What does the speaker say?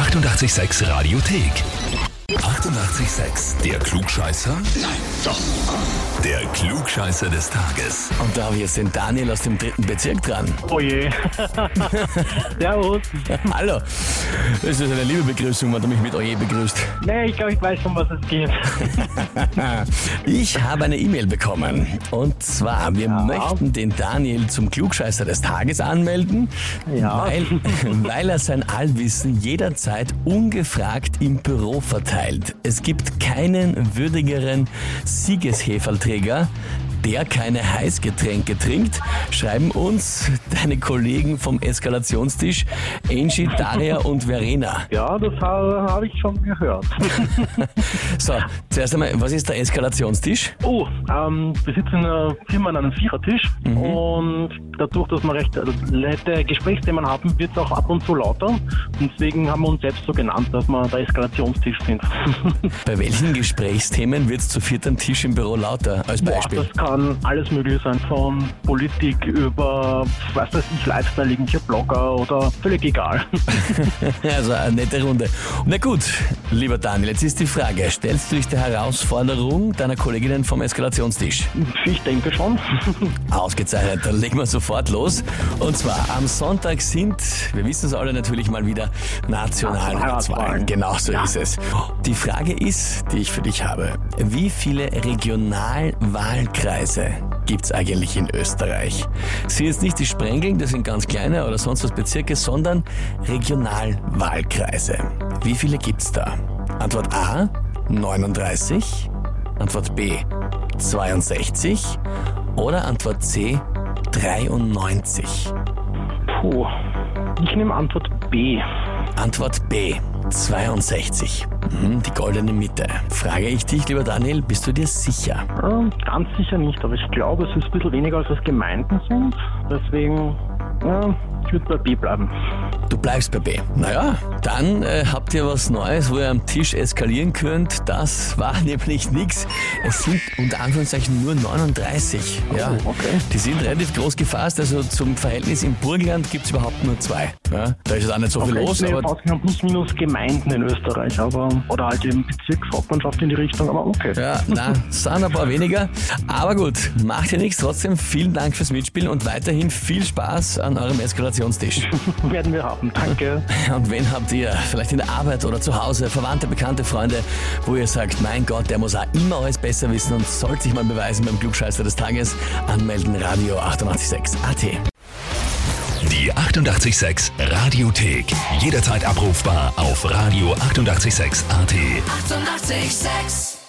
886 Radiothek. 88,6. Der Klugscheißer? Nein, doch. Der Klugscheißer des Tages. Und da habe ich jetzt den Daniel aus dem dritten Bezirk dran. Oh je. Servus. Hallo. Das ist eine liebe Begrüßung, wenn du mich mit Oje begrüßt. Nee, ich glaube, ich weiß, um was es geht. Ich habe eine E-Mail bekommen. Und zwar, wir möchten den Daniel zum Klugscheißer des Tages anmelden, Ja. weil, weil er sein Allwissen jederzeit ungefragt im Büro verteilt. Es gibt keinen würdigeren Siegesheferlträger, der keine Heißgetränke trinkt, schreiben uns deine Kollegen vom Eskalationstisch Angie, Daria und Verena. Ja, das habe hab ich schon gehört. So, zuerst einmal, was ist der Eskalationstisch? Oh, ähm, wir sitzen in einer Firma an einem Vierertisch und dadurch, dass wir recht äh, nette Gesprächsthemen haben, wird es auch ab und zu lauter. Und deswegen haben wir uns selbst so genannt, dass wir der Eskalationstisch sind. Bei welchen Gesprächsthemen wird es zu viert am Tisch im Büro lauter? Als Boah, Beispiel. das kann alles mögliche sein, von Politik über, was weiß ich, Lifestyle, irgendwelche Blogger oder völlig egal. Also eine nette Runde. Na gut, lieber Daniel, jetzt ist die Frage, stellst du dich der Herausforderung deiner Kolleginnen vom Eskalationstisch? Ich denke schon. Ausgezeichnet, dann legen wir sofort los. Und zwar am Sonntag sind, wir wissen es alle natürlich mal wieder, Nationalratswahlen. Genau so ist es. Die Frage ist, die ich für dich habe, wie viele Regionalwahlkreise gibt es eigentlich in Österreich? Es sind jetzt nicht die Sprengeln, das sind ganz kleine oder sonst was Bezirke, sondern Regionalwahlkreise. Wie viele gibt's da? Antwort A, 39. Antwort B, 62. Oder Antwort C, 93. Puh. Ich nehme Antwort B. Antwort B, 62. Mhm, die goldene Mitte. Frage ich dich, lieber Daniel, bist du dir sicher? Ganz sicher nicht, aber ich glaube, es ist ein bisschen weniger, als es Gemeinden sind. Deswegen, ja, ich würde bei B bleiben. Du bleibst bei B. Naja, dann äh, habt ihr was Neues, wo ihr am Tisch eskalieren könnt. Das war nämlich nix. Es sind unter Anführungszeichen nur 39. Ja, Oh, okay. Die sind relativ groß gefasst. Also zum Verhältnis im Burgenland gibt's überhaupt nur zwei. Ja, da ist jetzt auch nicht so viel Okay, los, ich nehme aber ausgenommen plus minus Gemeinden in Österreich, aber oder halt eben Bezirkshauptmannschaft in die Richtung, aber okay. Ja, na, sind ein paar weniger. Aber gut, macht ja nichts. Trotzdem vielen Dank fürs Mitspielen und weiterhin viel Spaß an eurem Eskalationstisch. Werden wir haben. Danke. Und wen habt ihr vielleicht in der Arbeit oder zu Hause, Verwandte, bekannte Freunde, wo ihr sagt, mein Gott, der muss auch immer alles besser wissen und sollte sich mal beweisen beim Klugscheißer des Tages, anmelden Radio 886 AT. Die 88,6 Radiothek. Jederzeit abrufbar auf radio886.at. 88,6. Eighty-eight, sex.